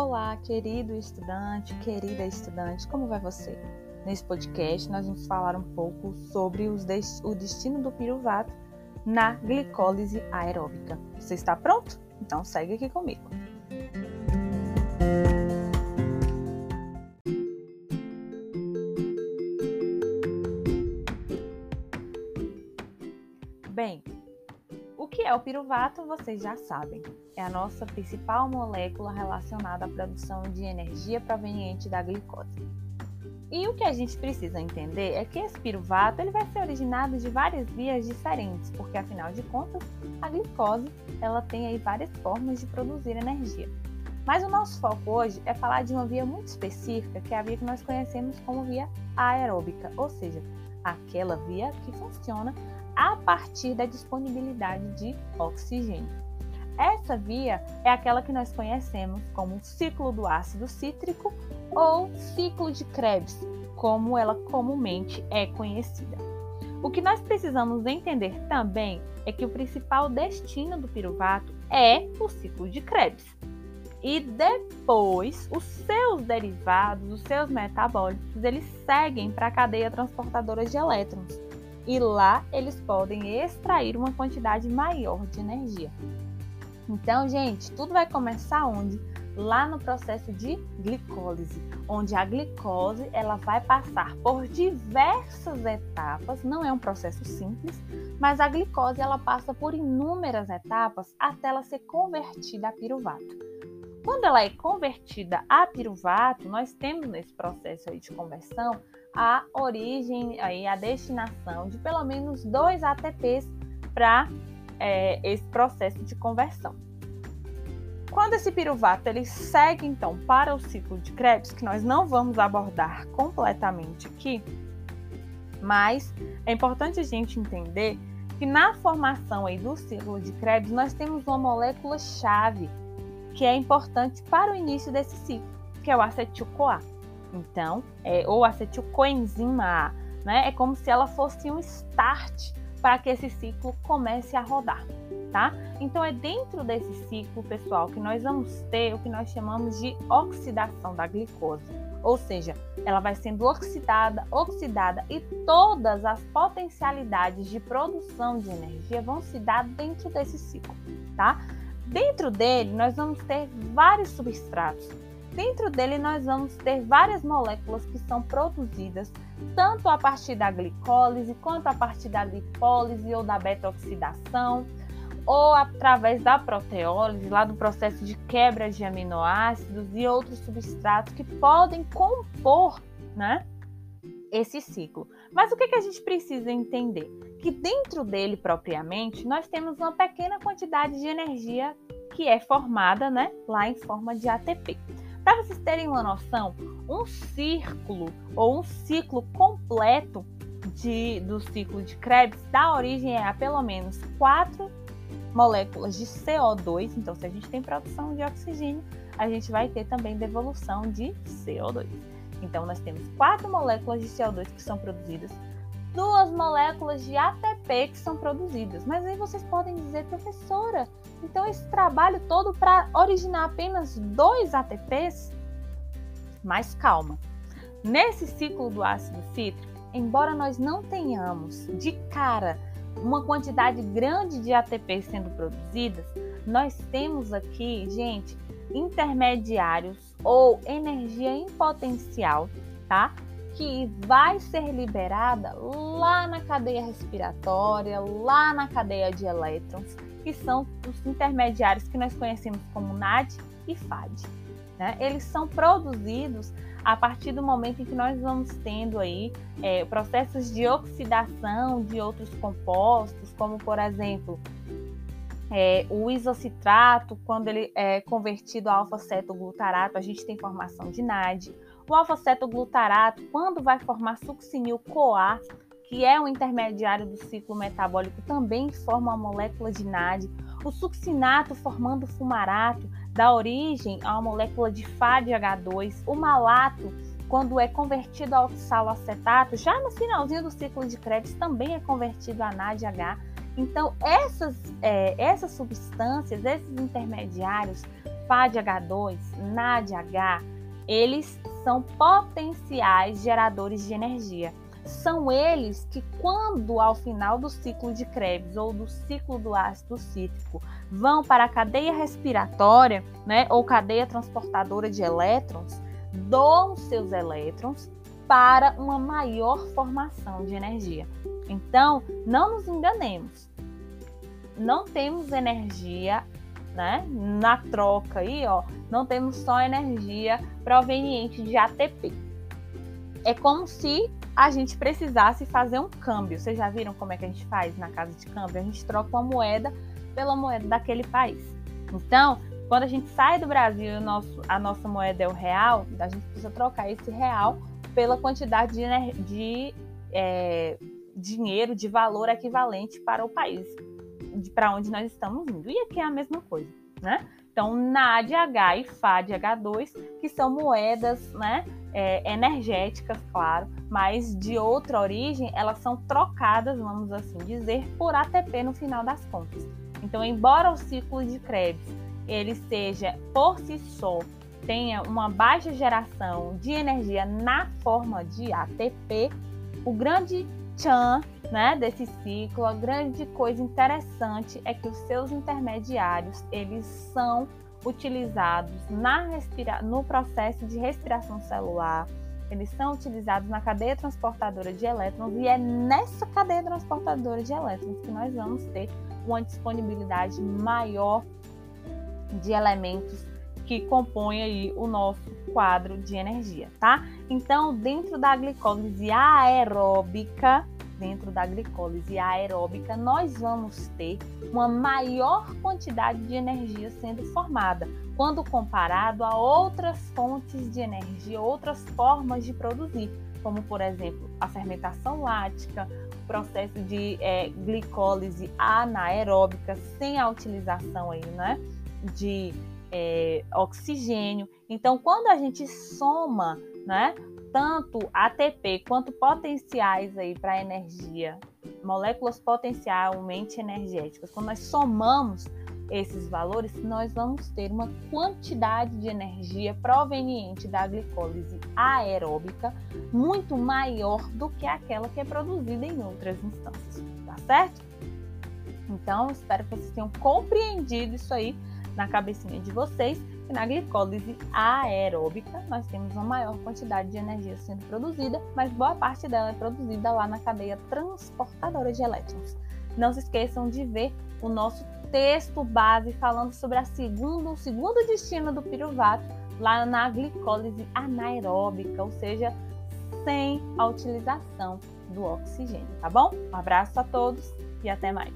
Olá, querido estudante, querida estudante, como vai você? Nesse podcast, nós vamos falar um pouco sobre o destino do piruvato na glicólise aeróbica. Você está pronto? Então segue aqui comigo. Piruvato vocês já sabem. É a nossa principal molécula relacionada à produção de energia proveniente da glicose. E o que a gente precisa entender é que esse piruvato ele vai ser originado de várias vias diferentes, porque afinal de contas, a glicose ela tem aí várias formas de produzir energia. Mas o nosso foco hoje é falar de uma via muito específica, que é a via que nós conhecemos como via aeróbica, ou seja, aquela via que funciona a partir da disponibilidade de oxigênio. Essa via é aquela que nós conhecemos como ciclo do ácido cítrico ou ciclo de Krebs, como ela comumente é conhecida. O que nós precisamos entender também é que o principal destino do piruvato é o ciclo de Krebs. E depois, os seus derivados, os seus metabólitos, eles seguem para a cadeia transportadora de elétrons, e lá eles podem extrair uma quantidade maior de energia. Então, gente, tudo vai começar onde? Lá no processo de glicólise, onde a glicose ela vai passar por diversas etapas, não é um processo simples, mas a glicose ela passa por inúmeras etapas até ela ser convertida a piruvato. Quando ela é convertida a piruvato, nós temos nesse processo de conversão a origem, aí, a destinação de pelo menos dois ATPs para é, esse processo de conversão. Quando esse piruvato ele segue então para o ciclo de Krebs, que nós não vamos abordar completamente aqui, mas é importante a gente entender que na formação aí do ciclo de Krebs nós temos uma molécula chave que é importante para o início desse ciclo, que é o acetil-CoA. Então, é, ou acetilcoenzima A, né? É como se ela fosse um start para que esse ciclo comece a rodar, tá? Então é dentro desse ciclo, pessoal, que nós vamos ter o que nós chamamos de oxidação da glicose. Ou seja, ela vai sendo oxidada, oxidada e todas as potencialidades de produção de energia vão se dar dentro desse ciclo, tá? Dentro dele, nós vamos ter vários substratos Dentro dele, nós vamos ter várias moléculas que são produzidas tanto a partir da glicólise, quanto a partir da lipólise ou da beta-oxidação, ou através da proteólise, lá do processo de quebra de aminoácidos e outros substratos que podem compor né, esse ciclo. Mas o que, que a gente precisa entender? Que dentro dele propriamente, nós temos uma pequena quantidade de energia que é formada né, lá em forma de ATP. Para vocês terem uma noção, um círculo ou um ciclo completo de, do ciclo de Krebs dá origem a pelo menos quatro moléculas de CO2. Então, se a gente tem produção de oxigênio, a gente vai ter também devolução de CO2. Então, nós temos quatro moléculas de CO2 que são produzidas, duas moléculas de ATP que são produzidas. Mas aí vocês podem dizer, professora, então, esse trabalho todo para originar apenas dois ATPs? Mas calma. Nesse ciclo do ácido cítrico, embora nós não tenhamos de cara uma quantidade grande de ATP sendo produzidas, nós temos aqui, gente, intermediários ou energia em potencial, tá? Que vai ser liberada lá na cadeia respiratória, lá na cadeia de elétrons que são os intermediários que nós conhecemos como NAD e FAD. Né? Eles são produzidos a partir do momento em que nós vamos tendo aí é, processos de oxidação de outros compostos, como por exemplo é, o isocitrato, quando ele é convertido a alfa-cetoglutarato, a gente tem formação de NAD. O alfa-cetoglutarato, quando vai formar succinil-CoA, que é um intermediário do ciclo metabólico, também forma uma molécula de NAD. O succinato, formando fumarato, dá origem a uma molécula de FADH2. O malato, quando é convertido ao oxaloacetato, já no finalzinho do ciclo de Krebs, também é convertido a NADH. Então, essas, é, essas substâncias, esses intermediários, FADH2, NADH, eles são potenciais geradores de energia. São eles que, quando ao final do ciclo de Krebs ou do ciclo do ácido cítrico, vão para a cadeia respiratória, né, ou cadeia transportadora de elétrons, doam seus elétrons para uma maior formação de energia. Então, não nos enganemos. Não temos energia, né? Na troca aí, ó, não temos só energia proveniente de ATP. É como se a gente precisasse fazer um câmbio. Vocês já viram como é que a gente faz na casa de câmbio? A gente troca uma moeda pela moeda daquele país. Então, quando a gente sai do Brasil e a nossa moeda é o real, a gente precisa trocar esse real pela quantidade de, de é, dinheiro, de valor equivalente para o país, para onde nós estamos indo. E aqui é a mesma coisa, né? Então, NADH e FADH2, que são moedas né, é, energéticas, claro, mas de outra origem, elas são trocadas, vamos assim dizer, por ATP no final das contas. Então, embora o ciclo de Krebs ele seja por si só tenha uma baixa geração de energia na forma de ATP, o grande tchan né, desse ciclo, a grande coisa interessante é que os seus intermediários eles são utilizados na respira no processo de respiração celular, eles são utilizados na cadeia transportadora de elétrons e é nessa cadeia transportadora de elétrons que nós vamos ter uma disponibilidade maior de elementos que compõem aí o nosso quadro de energia, tá? Então, dentro da glicólise aeróbica, dentro da glicólise aeróbica, nós vamos ter uma maior quantidade de energia sendo formada, quando comparado a outras fontes de energia, outras formas de produzir, como por exemplo a fermentação lática, processo de é, glicólise anaeróbica sem a utilização aí, né, de é, oxigênio. Então, quando a gente soma, né, tanto ATP quanto potenciais aí para energia, moléculas potencialmente energéticas, quando nós somamos esses valores, nós vamos ter uma quantidade de energia proveniente da glicólise aeróbica muito maior do que aquela que é produzida em outras instâncias, tá certo? Então, espero que vocês tenham compreendido isso aí na cabecinha de vocês que na glicólise aeróbica nós temos uma maior quantidade de energia sendo produzida, mas boa parte dela é produzida lá na cadeia transportadora de elétrons. Não se esqueçam de ver o nosso texto base falando sobre a segunda, o segundo destino do piruvato lá na glicólise anaeróbica, ou seja, sem a utilização do oxigênio, tá bom? Um abraço a todos e até mais.